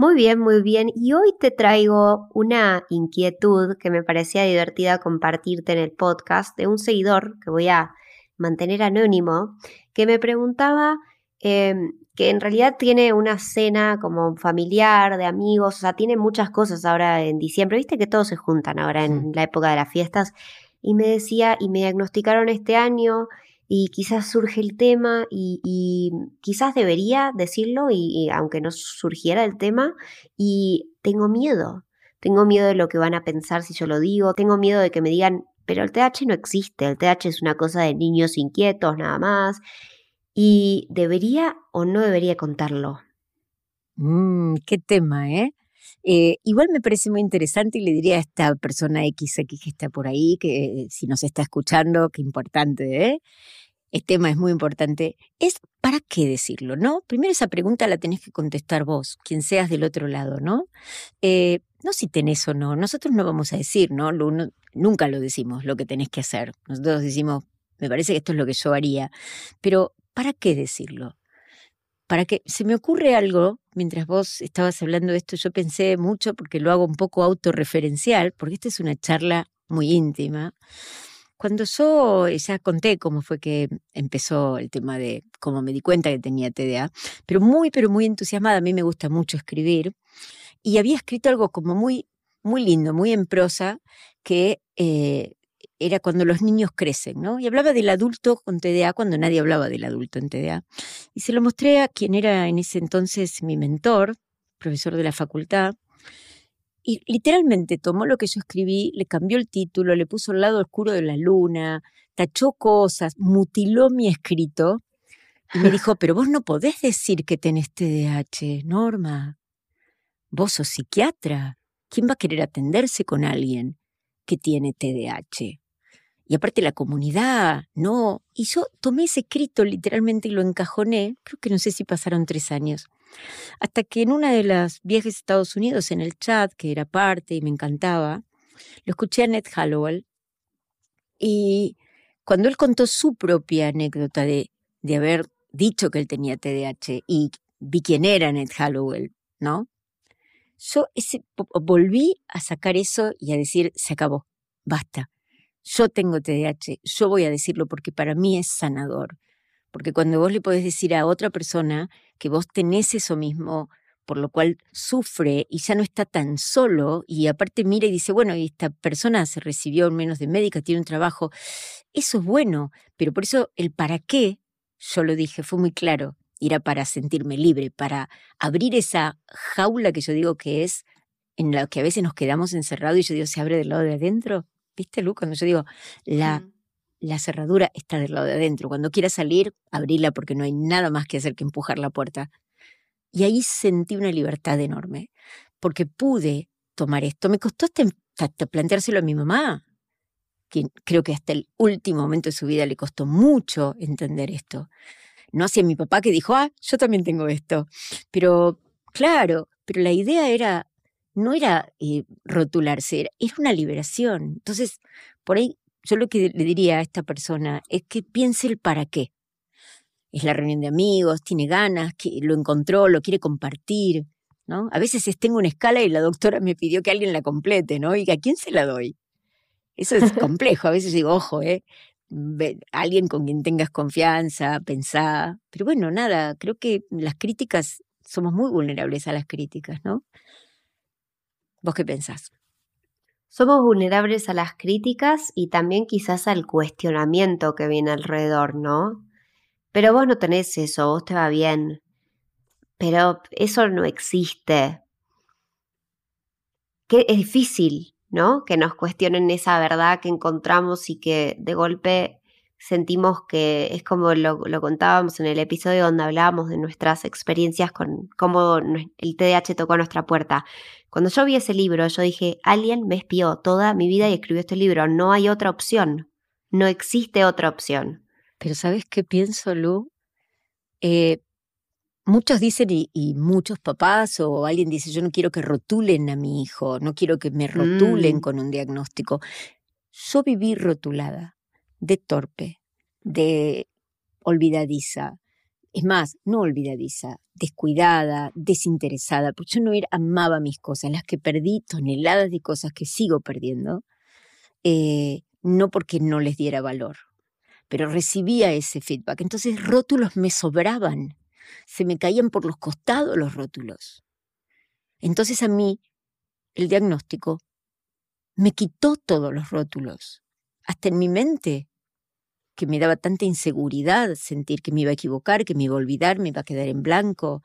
Muy bien, muy bien. Y hoy te traigo una inquietud que me parecía divertida compartirte en el podcast de un seguidor que voy a mantener anónimo, que me preguntaba em, que en realidad tiene una cena como familiar, de amigos, o sea, tiene muchas cosas ahora en diciembre. Viste que todos se juntan ahora en la época de las fiestas. Y me decía, y me diagnosticaron este año y quizás surge el tema y, quizás debería decirlo y, aunque no surgiera el tema y tengo miedo, tengo miedo de lo que van a pensar si yo lo digo, tengo miedo de que me digan, pero el TH no existe, el TH es una cosa de niños inquietos nada más y debería o no debería contarlo. Mm, qué tema, ¿eh? ¿Eh? Igual me parece muy interesante y le diría a esta persona XX que está por ahí, que si nos está escuchando, qué importante, ¿eh? este tema es muy importante, es ¿para qué decirlo? ¿No? Primero esa pregunta la tenés que contestar vos, quien seas del otro lado, ¿no? Eh, no si tenés o no, nosotros no vamos a decir, ¿no? nunca lo decimos, lo que tenés que hacer. Nosotros decimos, me parece que esto es lo que yo haría, pero ¿para qué decirlo? Para que se me ocurre algo, mientras vos estabas hablando de esto, yo pensé mucho porque lo hago un poco autorreferencial, porque esta es una charla muy íntima. Cuando yo eh, ya conté cómo fue que empezó el tema de cómo me di cuenta que tenía TDA, pero muy, pero muy entusiasmada, a mí me gusta mucho escribir, y había escrito algo como muy, muy lindo, muy en prosa, que eh, era cuando los niños crecen, ¿no? Y hablaba del adulto con TDA cuando nadie hablaba del adulto en TDA. Y se lo mostré a quien era en ese entonces mi mentor, profesor de la facultad, y literalmente tomó lo que yo escribí, le cambió el título, le puso el lado oscuro de la luna, tachó cosas, mutiló mi escrito y me dijo, pero vos no podés decir que tenés TDAH, Norma. Vos sos psiquiatra. ¿Quién va a querer atenderse con alguien que tiene TDAH? Y aparte la comunidad, no. Y yo tomé ese escrito literalmente y lo encajoné, creo que no sé si pasaron tres años. Hasta que en una de las viajes a Estados Unidos, en el chat, que era parte y me encantaba, lo escuché a Ned Hallowell y cuando él contó su propia anécdota de, de haber dicho que él tenía TDAH y vi quién era Ned Hallowell, ¿no? Yo volví a sacar eso y a decir, se acabó, basta. Yo tengo TDAH, yo voy a decirlo porque para mí es sanador. Porque cuando vos le podés decir a otra persona que vos tenés eso mismo, por lo cual sufre y ya no está tan solo, y aparte mira y dice, bueno, esta persona se recibió menos de médica, tiene un trabajo, eso es bueno, pero por eso el para qué, yo lo dije, fue muy claro, era para sentirme libre, para abrir esa jaula que yo digo que es en la que a veces nos quedamos encerrados y yo digo, se abre del lado de adentro. ¿Viste, Lu? Cuando yo digo, la, la cerradura está del lado de adentro. Cuando quieras salir, abrila porque no hay nada más que hacer que empujar la puerta. Y ahí sentí una libertad enorme, porque pude tomar esto. Me costó hasta, planteárselo a mi mamá, quien creo que hasta el último momento de su vida le costó mucho entender esto. No hacia mi papá que dijo, ah, yo también tengo esto. Pero, claro, pero la idea era, no era eh, rotularse, era, era una liberación. Entonces, por ahí yo lo que le diría a esta persona es que piense el para qué. Es la reunión de amigos, tiene ganas, que lo encontró, lo quiere compartir, ¿no? A veces tengo una escala y la doctora me pidió que alguien la complete, ¿no? Y a quién se la doy. Eso es complejo. A veces digo, ojo, ¿eh? alguien con quien tengas confianza, pensá. Pero bueno, nada, creo que las críticas, somos muy vulnerables a las críticas, ¿no? ¿Vos qué pensás? Somos vulnerables a las críticas y también quizás al cuestionamiento que viene alrededor, ¿no? Pero vos no tenés eso, vos te va bien. Pero eso no existe. Que es difícil, ¿no? Que nos cuestionen esa verdad que encontramos y que de golpe sentimos que es como lo, contábamos en el episodio donde hablábamos de nuestras experiencias con cómo el TDAH tocó a nuestra puerta. Cuando yo vi ese libro, yo dije, alguien me espió toda mi vida y escribió este libro. No hay otra opción. No existe otra opción. Pero ¿sabes qué pienso, Lu? Eh, muchos dicen, y, muchos papás o alguien dice, yo no quiero que rotulen a mi hijo, no quiero que me rotulen mm. con un diagnóstico. Yo viví rotulada de torpe, de olvidadiza. Es más, no olvidadiza, descuidada, desinteresada, porque yo no era, amaba mis cosas, las que perdí, toneladas de cosas que sigo perdiendo, eh, no porque no les diera valor, pero recibía ese feedback. Entonces rótulos me sobraban, se me caían por los costados los rótulos. Entonces a mí el diagnóstico me quitó todos los rótulos hasta en mi mente, que me daba tanta inseguridad sentir que me iba a equivocar, que me iba a olvidar, me iba a quedar en blanco,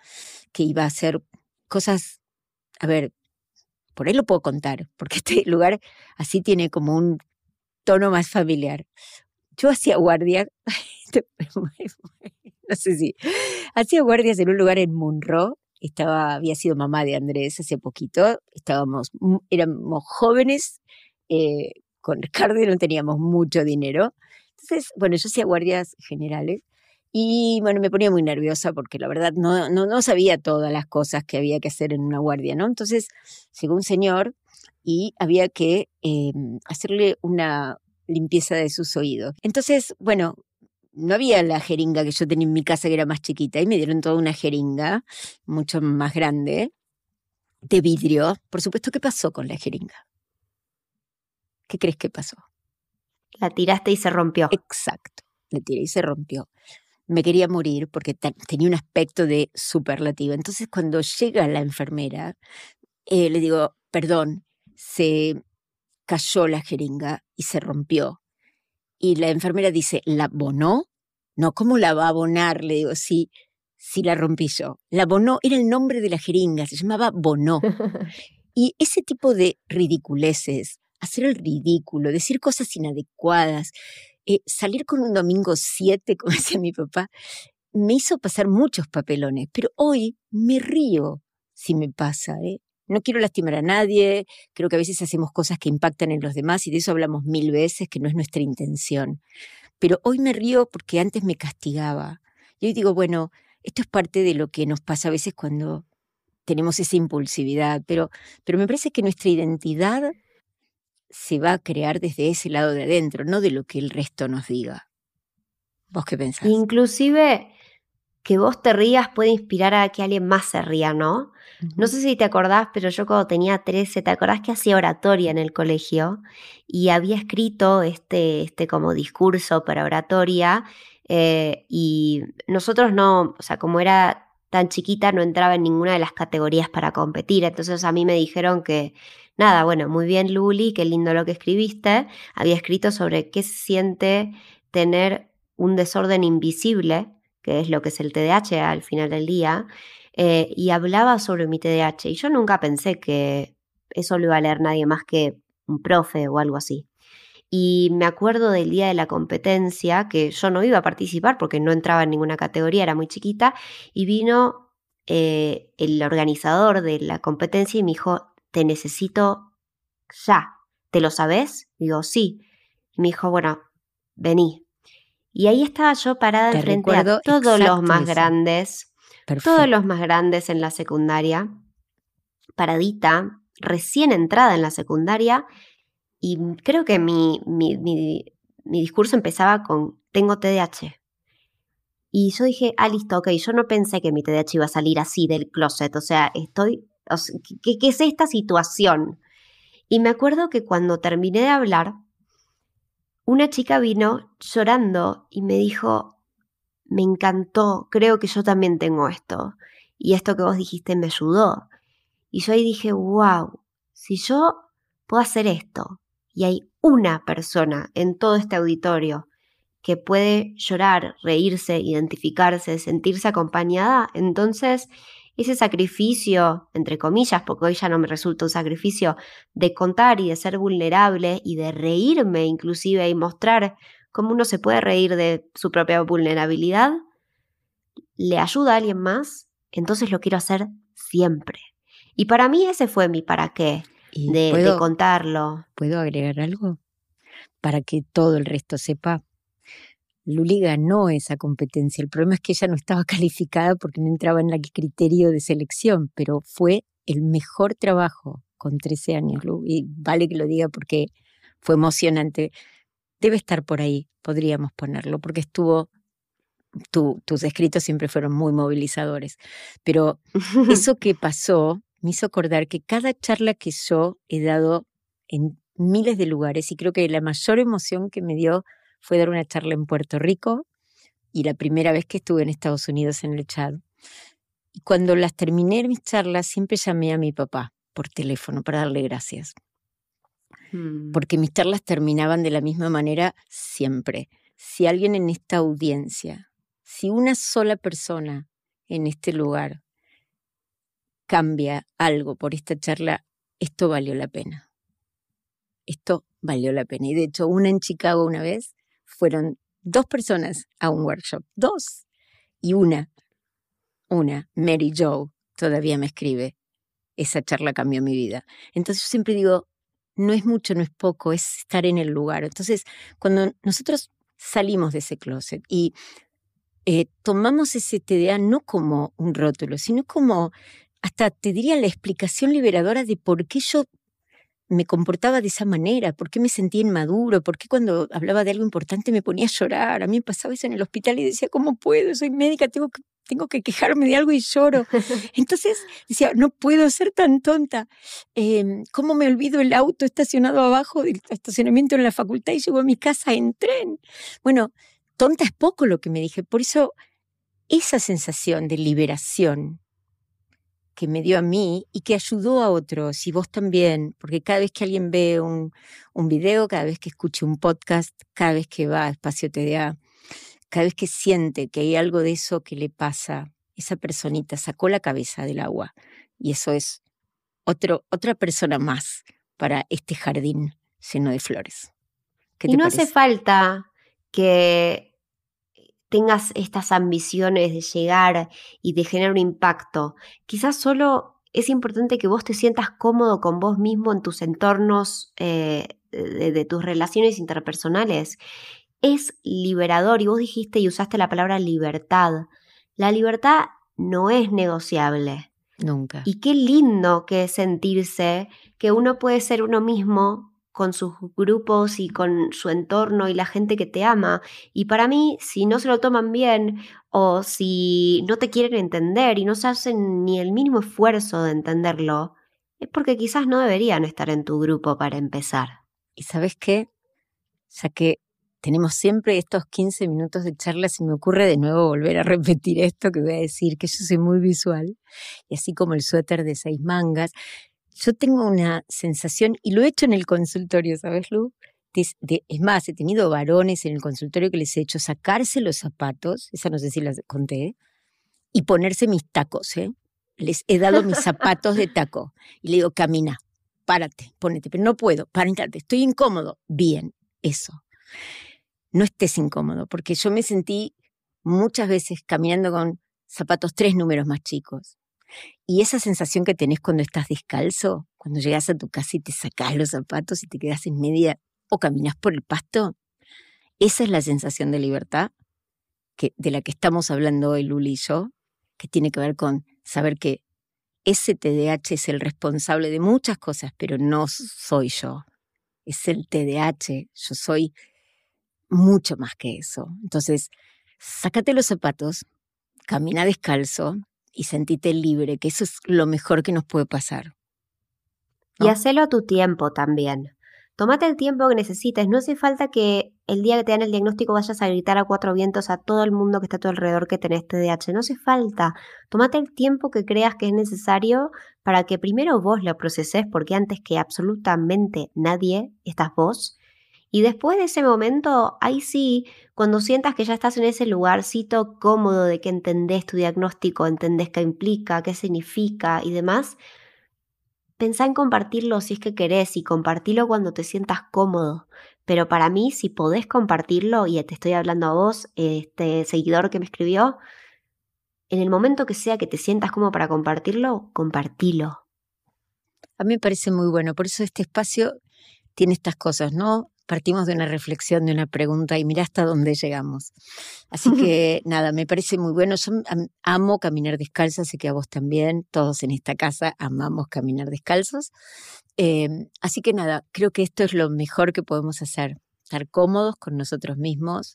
que iba a hacer cosas, a ver, por ahí lo puedo contar, porque este lugar así tiene como un tono más familiar. Yo hacía guardia, no sé si, hacía guardias en un lugar en Munro, estaba, había sido mamá de Andrés hace poquito, estábamos, éramos jóvenes, eh, con Ricardo no teníamos mucho dinero. Entonces, bueno, yo hacía guardias generales y bueno, me ponía muy nerviosa porque la verdad no, no, sabía todas las cosas que había que hacer en una guardia, ¿no? Entonces llegó un señor y había que em, hacerle una limpieza de sus oídos. Entonces, bueno, no había la jeringa que yo tenía en mi casa que era más chiquita y me dieron toda una jeringa mucho más grande de vidrio. Por supuesto, ¿qué pasó con la jeringa? ¿Qué crees que pasó? La tiraste y se rompió. Exacto, la tiré y se rompió. Me quería morir porque tenía un aspecto de superlativo. Entonces cuando llega la enfermera, eh, le digo, perdón, se cayó la jeringa y se rompió. Y la enfermera dice, ¿la abonó? No, ¿cómo la va a abonar? Le digo, sí, sí la rompí yo. La abonó era el nombre de la jeringa, se llamaba Bonó. y ese tipo de ridiculeces hacer el ridículo, decir cosas inadecuadas, eh, salir con un domingo 7, como decía mi papá, me hizo pasar muchos papelones, pero hoy me río si me pasa. ¿eh? No quiero lastimar a nadie, creo que a veces hacemos cosas que impactan en los demás y de eso hablamos mil veces, que no es nuestra intención. Pero hoy me río porque antes me castigaba. Y hoy digo, bueno, esto es parte de lo que nos pasa a veces cuando tenemos esa impulsividad, pero, pero me parece que nuestra identidad se va a crear desde ese lado de adentro, no de lo que el resto nos diga. ¿Vos qué pensás? Inclusive que vos te rías puede inspirar a que alguien más se ría, ¿no? No sé si te acordás, pero yo cuando tenía 13, ¿te acordás que hacía oratoria en el colegio? Y había escrito este, este como discurso para oratoria eh, y nosotros no, o sea, como era tan chiquita, no entraba en ninguna de las categorías para competir. Entonces a mí me dijeron que Nada, bueno, muy bien Luli, qué lindo lo que escribiste. Había escrito sobre qué se siente tener un desorden invisible, que es lo que es el TDAH al final del día, eh, y hablaba sobre mi TDAH. Y yo nunca pensé que eso lo iba a leer nadie más que un profe o algo así. Y me acuerdo del día de la competencia, que yo no iba a participar porque no entraba en ninguna categoría, era muy chiquita, y vino eh, el organizador de la competencia y me dijo, te necesito ya. ¿Te lo sabes? Digo, sí. Y me dijo, bueno, vení. Y ahí estaba yo parada enfrente a todos los más grandes, todos los más grandes en la secundaria, paradita, recién entrada en la secundaria, y creo que mi, mi, mi, mi discurso empezaba con, tengo TDAH. Y yo dije, ah, listo, ok, yo no pensé que mi TDAH iba a salir así del closet, o sea, estoy ¿qué, es esta situación? Y me acuerdo que cuando terminé de hablar, una chica vino llorando y me dijo, me encantó, creo que yo también tengo esto. Y esto que vos dijiste me ayudó. Y yo ahí dije, wow, si yo puedo hacer esto. Y hay una persona en todo este auditorio que puede llorar, reírse, identificarse, sentirse acompañada, entonces ese sacrificio, entre comillas, porque hoy ya no me resulta un sacrificio, de contar y de ser vulnerable y de reírme inclusive y mostrar cómo uno se puede reír de su propia vulnerabilidad, le ayuda a alguien más, entonces lo quiero hacer siempre. Y para mí ese fue mi para qué, de, de contarlo. ¿Puedo agregar algo? Para que todo el resto sepa Luli ganó esa competencia. El problema es que ella no estaba calificada porque no entraba en el criterio de selección, pero fue el mejor trabajo con 13 años, Y vale que lo diga porque fue emocionante. Debe estar por ahí, podríamos ponerlo, porque estuvo. tus escritos siempre fueron muy movilizadores. Pero eso que pasó me hizo acordar que cada charla que yo he dado en miles de lugares, y creo que la mayor emoción que me dio fue dar una charla en Puerto Rico y la primera vez que estuve en Estados Unidos en el chat. Y cuando las terminé mis charlas, siempre llamé a mi papá por teléfono para darle gracias. Mm. Porque mis charlas terminaban de la misma manera siempre. Si alguien en esta audiencia, si una sola persona en este lugar cambia algo por esta charla, esto valió la pena. Esto valió la pena. Y de hecho, una en Chicago una vez fueron dos personas a un workshop, dos. Y una, una, Mary Joe, todavía me escribe, esa charla cambió mi vida. Entonces yo siempre digo, no es mucho, no es poco, es estar en el lugar. Entonces, cuando nosotros salimos de ese closet y eh, tomamos ese TDA no como un rótulo, sino como, hasta te diría, la explicación liberadora de por qué yo me comportaba de esa manera, por qué me sentía inmaduro, por qué cuando hablaba de algo importante me ponía a llorar. A mí me pasaba eso en el hospital y decía, ¿cómo puedo? Soy médica, tengo que, tengo que quejarme de algo y lloro. Entonces decía, no puedo ser tan tonta. Em, ¿Cómo me olvido el auto estacionado abajo del estacionamiento en la facultad y llego a mi casa en tren? Bueno, tonta es poco lo que me dije. Por eso esa sensación de liberación que me dio a mí y que ayudó a otros y vos también, porque cada vez que alguien ve un, un video, cada vez que escuche un podcast, cada vez que va a Espacio TDA, cada vez que siente que hay algo de eso que le pasa, esa personita sacó la cabeza del agua y eso es otro, otra persona más para este jardín lleno de flores. y no hace falta que tengas estas ambiciones de llegar y de generar un impacto. Quizás solo es importante que vos te sientas cómodo con vos mismo en tus entornos eh, de, tus relaciones interpersonales. Es liberador y vos dijiste y usaste la palabra libertad. La libertad no es negociable. Nunca. Y qué lindo que es sentirse que uno puede ser uno mismo con sus grupos y con su entorno y la gente que te ama. Y para mí, si no se lo toman bien o si no te quieren entender y no se hacen ni el mínimo esfuerzo de entenderlo, es porque quizás no deberían estar en tu grupo para empezar. ¿Y sabes qué? Ya que tenemos siempre estos 15 minutos de charla, se me ocurre de nuevo volver a repetir esto que voy a decir, que yo soy muy visual, y así como el suéter de seis mangas, yo tengo una sensación, y lo he hecho en el consultorio, ¿sabes, Lu? es más, he tenido varones en el consultorio que les he hecho sacarse los zapatos, esa no sé si las conté, y ponerse mis tacos, ¿eh? Les he dado mis zapatos de taco y le digo, camina, párate, ponete, pero no puedo, párate, estoy incómodo. Bien, eso. No estés incómodo, porque yo me sentí muchas veces caminando con zapatos tres números más chicos, y esa sensación que tenés cuando estás descalzo, cuando llegas a tu casa y te sacás los zapatos y te quedas en media o caminas por el pasto, esa es la sensación de libertad que, de la que estamos hablando hoy Luli y yo, que tiene que ver con saber que ese TDAH es el responsable de muchas cosas, pero no soy yo. Es el TDAH, yo soy mucho más que eso. Entonces, sácate los zapatos, camina descalzo, y sentite libre, que eso es lo mejor que nos puede pasar. Y hacelo a tu tiempo también. Tómate el tiempo que necesites. No hace falta que el día que te dan el diagnóstico vayas a gritar a cuatro vientos a todo el mundo que está a tu alrededor que tenés TDAH. No hace falta. Tómate el tiempo que creas que es necesario para que primero vos lo proceses, porque antes que absolutamente nadie estás vos. Y después de ese momento, ahí sí, cuando sientas que ya estás en ese lugarcito cómodo de que entendés tu diagnóstico, entendés qué implica, qué significa y demás, pensá en compartirlo si es que querés y compartirlo cuando te sientas cómodo. Pero para mí, si podés compartirlo, y te estoy hablando a vos, este seguidor que me escribió, en el momento que sea que te sientas como para compartirlo, compartilo. A mí me parece muy bueno, por eso este espacio tiene estas cosas, ¿no? Partimos de una reflexión, de una pregunta y mira hasta dónde llegamos. Así que nada, me parece muy bueno. Yo amo caminar descalzo, así que a vos también, todos en esta casa amamos caminar descalzos. Em, así que nada, creo que esto es lo mejor que podemos hacer, estar cómodos con nosotros mismos,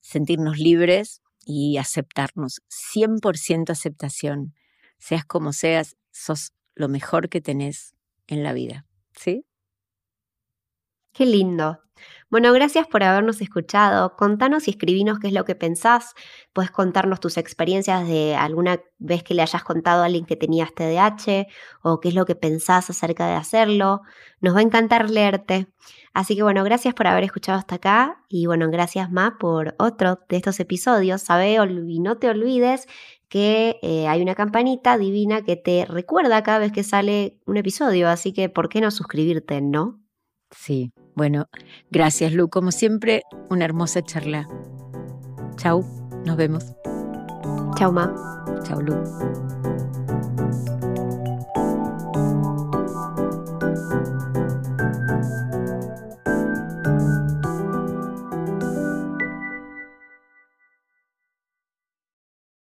sentirnos libres y aceptarnos. 100% aceptación. Seas como seas, sos lo mejor que tenés en la vida. ¿Sí? Qué lindo. Bueno, gracias por habernos escuchado. Contanos y escribinos qué es lo que pensás. Puedes contarnos tus experiencias de alguna vez que le hayas contado a alguien que tenías TDAH o qué es lo que pensás acerca de hacerlo. Nos va a encantar leerte. Así que bueno, gracias por haber escuchado hasta acá y bueno, gracias Ma por otro de estos episodios. Sabe y no te olvides que eh, hay una campanita divina que te recuerda cada vez que sale un episodio, así que ¿por qué no suscribirte, no? Sí, bueno, gracias Lu, como siempre, una hermosa charla. Chau, nos vemos. Chau, Ma. Chau, Lu.